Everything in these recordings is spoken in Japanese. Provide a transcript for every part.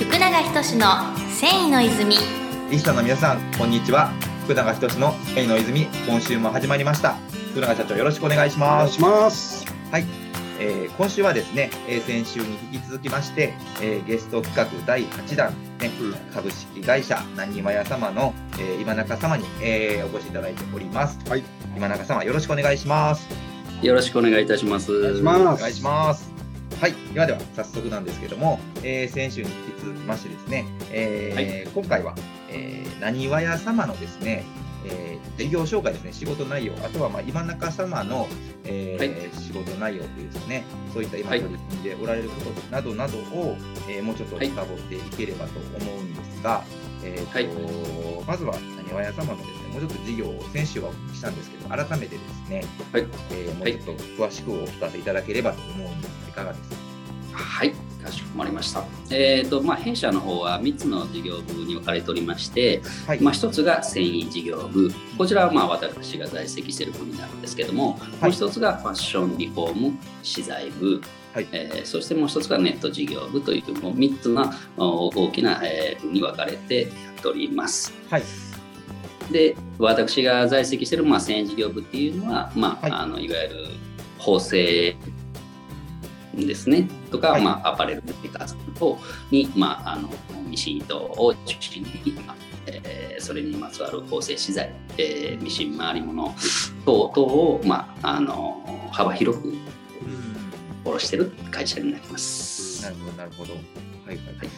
福永仁の繊維の泉リスナーの皆さんこんにちは福永仁の繊維の泉今週も始まりました福永社長よろしくお願いしお願ますいします。はい、えー今週はですね、えー先週に引き続きまして、えーゲスト企画第8弾、ねうん株式会社なにわや様の、えー今中様に、えーお越しいただいております。はい、今中様よろしくお願いします。よろしくお願いいたします。お願いします。はい、ではでは早速なんですけども、えー先週に引き続きましてですね、えー今回は、えー、なにわや様のですね、えー事業紹介ですね、仕事内容、あとは、まあ、今中様の、えーはい。仕事内容というですね、そういった今はい。取り組んでおられることなどなどを、えーもうちょっとはい深掘っていければと思うんですが、えーとまずは、なにわや様のですね、もうちょっと事業を先週はお聞きしたんですけど、改めてですね、はい。えーもうちょっと詳しくお聞かせいただければと思うんです。が、いかがですか？はい、かしこまりました。えっ、と、まあ、弊社の方は3つの事業部に分かれておりまして、はい、まあ、1つが繊維事業部、こちらはまあ私が在籍している部になるんですけども、もう1つがファッションリフォーム資材部、はい。えーそしてもう1つがネット事業部というもう3つのお大きな、えー部に分かれてやっております。はい、で私が在籍している、まあ、繊維事業部っていうのは、まあはいい、あのいわゆる縫製ですね。とか、はい。まあ、アパレルメーカーさん等に、まあ、あのミシン糸を中心に、まあえーそれにまつわる縫製資材、えーミシン回り物等々を、まあ、あの幅広く卸している会社になります。なるほど、なるほど。はいはい。はい。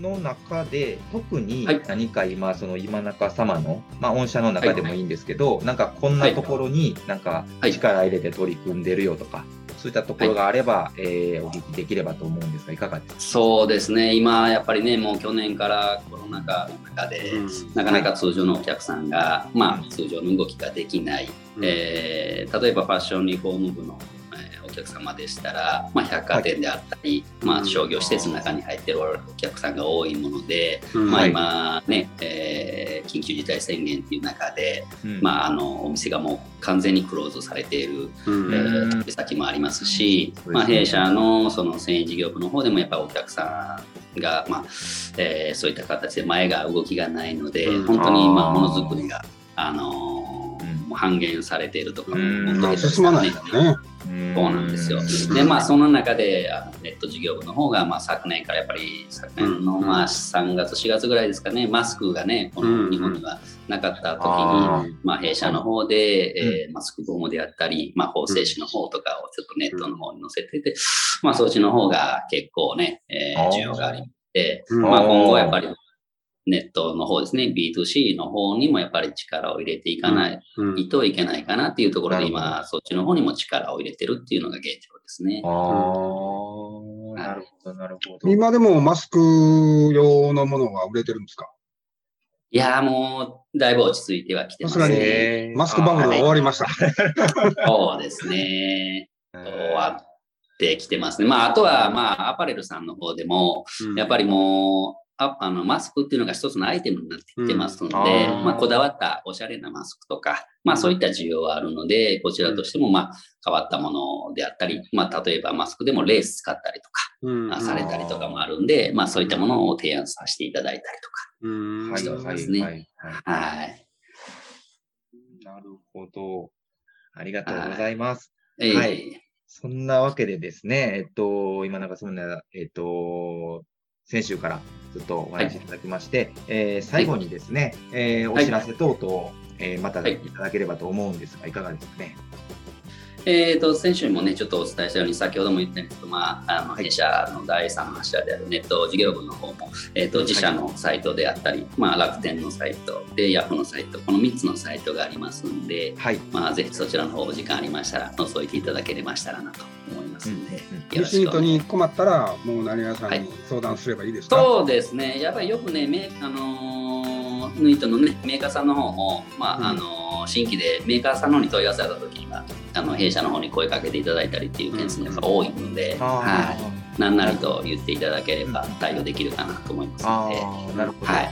の中で、特にはい。何か今、その今中様の、まあ、御社の中でもいい。んですけど、なんかこんなところになんかはい。力入れて取り組んでるよとか、そういったところがあれば、えーお聞きできればと思うんですが、いかがですか？そうですね。今やっぱりねもう去年からコロナ禍の中で、うん。なかなか通常のお客さんが、まあ、通常の動きができない、えー例えばファッションリフォーム部の、えーお客様でしたら、まあ、百貨店であったり、まあ、商業施設の中に入ってるお客さんが多いもので、うん。まあ、はい。今ね、えー緊急事態宣言っていう中で、うん。まあ、あのお店がもう完全にクローズされているうん。えうんー先もありますし、まあ、弊社のその繊維事業部の方でもやっぱりお客さんが、まあえーそういった形で前が動きがないので、うん。本当にまああー。ものづくりが、あの半減されているとか本当にまあ進まないよね。そうなんですよ。うん。でまあその中であのネット事業部の方がまあ昨年からやっぱり昨年のうん。まあ3月4月ぐらいですかねマスクがねこうんの日本にはなかった時あにまあ弊社の方でえーマスクボムであったりまあ縫製紙の方とかをちょっとネットの方に載せててまあそっちの方が結構ねえ需要がありましてうん。まあ今後やっぱりネットの方ですね B2C の方にもやっぱり力を入れていかないといけないかなっていうところで今そっちの方にも力を入れてるっていうのが現状ですねあ。ーなるほど、なるほど。今でもマスク用のものが売れてるんですか？いやーもうだいぶ落ち着いてはきてますね。マスクバブルは終わりました。そうですね。終わってきてますね。まああとはまあアパレルさんの方でもやっぱりもうああのマスクっていうのが一つのアイテムになってきてますので、うんあーまあ、こだわったおしゃれなマスクとか、まあ、そういった需要はあるので、こちらとしてもまあ変わったものであったり、まあ、例えばマスクでもレース使ったりとか、うんあされたりとかもあるんで、まあ、そういったものを提案させていただいたりうんはい、そうはい、ですねはい。はいとか。はい。なるほど。ありがとうございます。えーはいそんなわけでですね、えっと、今なんかそんな、えっと、先週からずっとお話しいただきまして、えー最後にですね、えーお知らせ等々、をえーまたはい。いただければと思うんですが、いかがですかね？えー、と先週もね、ちょっとお伝えしたように、先ほども言ったんですけど、まあ、あのはい弊社の第三柱であるネット事業部の方も、えー、と自社のサイトであったり、まあ、楽天のサイトで、ヤフーのサイト、この3つのサイトがありますんで、はい。まあ、ぜひそちらの方、お時間ありましたら、覗いていただけれましたらなと思いますので、うんうんよシントに困ったら、もう何屋さんに相談すればいいですか、そうですね、やっぱりよくね、メあのー、縫い糸の、ね、メーカーさんの方も、まあうん。あのー新規でメーカーさんの方に問い合わせた時には、あの弊社の方に声かけていただいたりっていう件数が多いので、あはい、なんなりと言っていただければ対応できるかなと思いますので、なるほど。はい、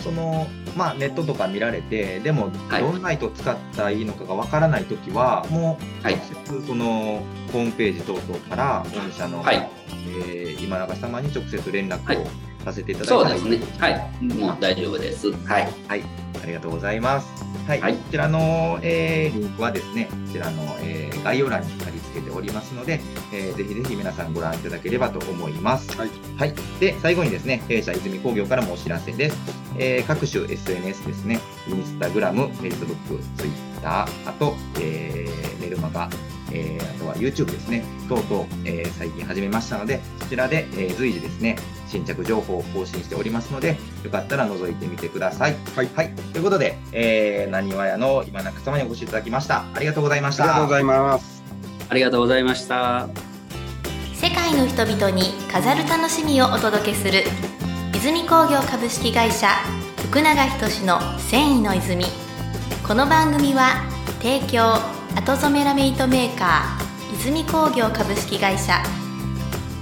その、まあ、ネットとか見られて、でも、はいどんな糸使ったらいいのかがわからないときは、もう、はい直接そのホームページ等々から、御社の、はい。えー今永様に直接連絡はい。をさせていただいたらそうですね。はい。もう大丈夫です。はい。はい、ありがとうございます。はい、はいこちらの、えーリンクはですね、こちらの、えー概要欄に貼り付けておりますので、えーぜひぜひ皆さんご覧いただければと思います。はい。はい。で、最後にですね、弊社泉工業からもお知らせです。えー各種 SNS ですね、インスタグラム、フェイスブック、ツイッター、あと、えーメルマガ、えーあとは YouTube ですね、等々、えー最近始めましたので、そちらで、えー随時ですね、新着情報を更新しておりますので、よかったら覗いてみてください。はいはい。ということで、えー、なにわ屋の今中様にお越しいただきました。ありがとうございました。ありがとうございます。ありがとうございました。世界の人々に飾る楽しみをお届けする泉工業株式会社福永仁の繊維の泉この番組は提供後染めラメイトメーカー泉工業株式会社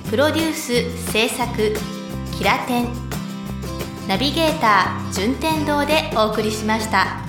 プロデュース制作キラテンナビゲーター順天堂でお送りしました。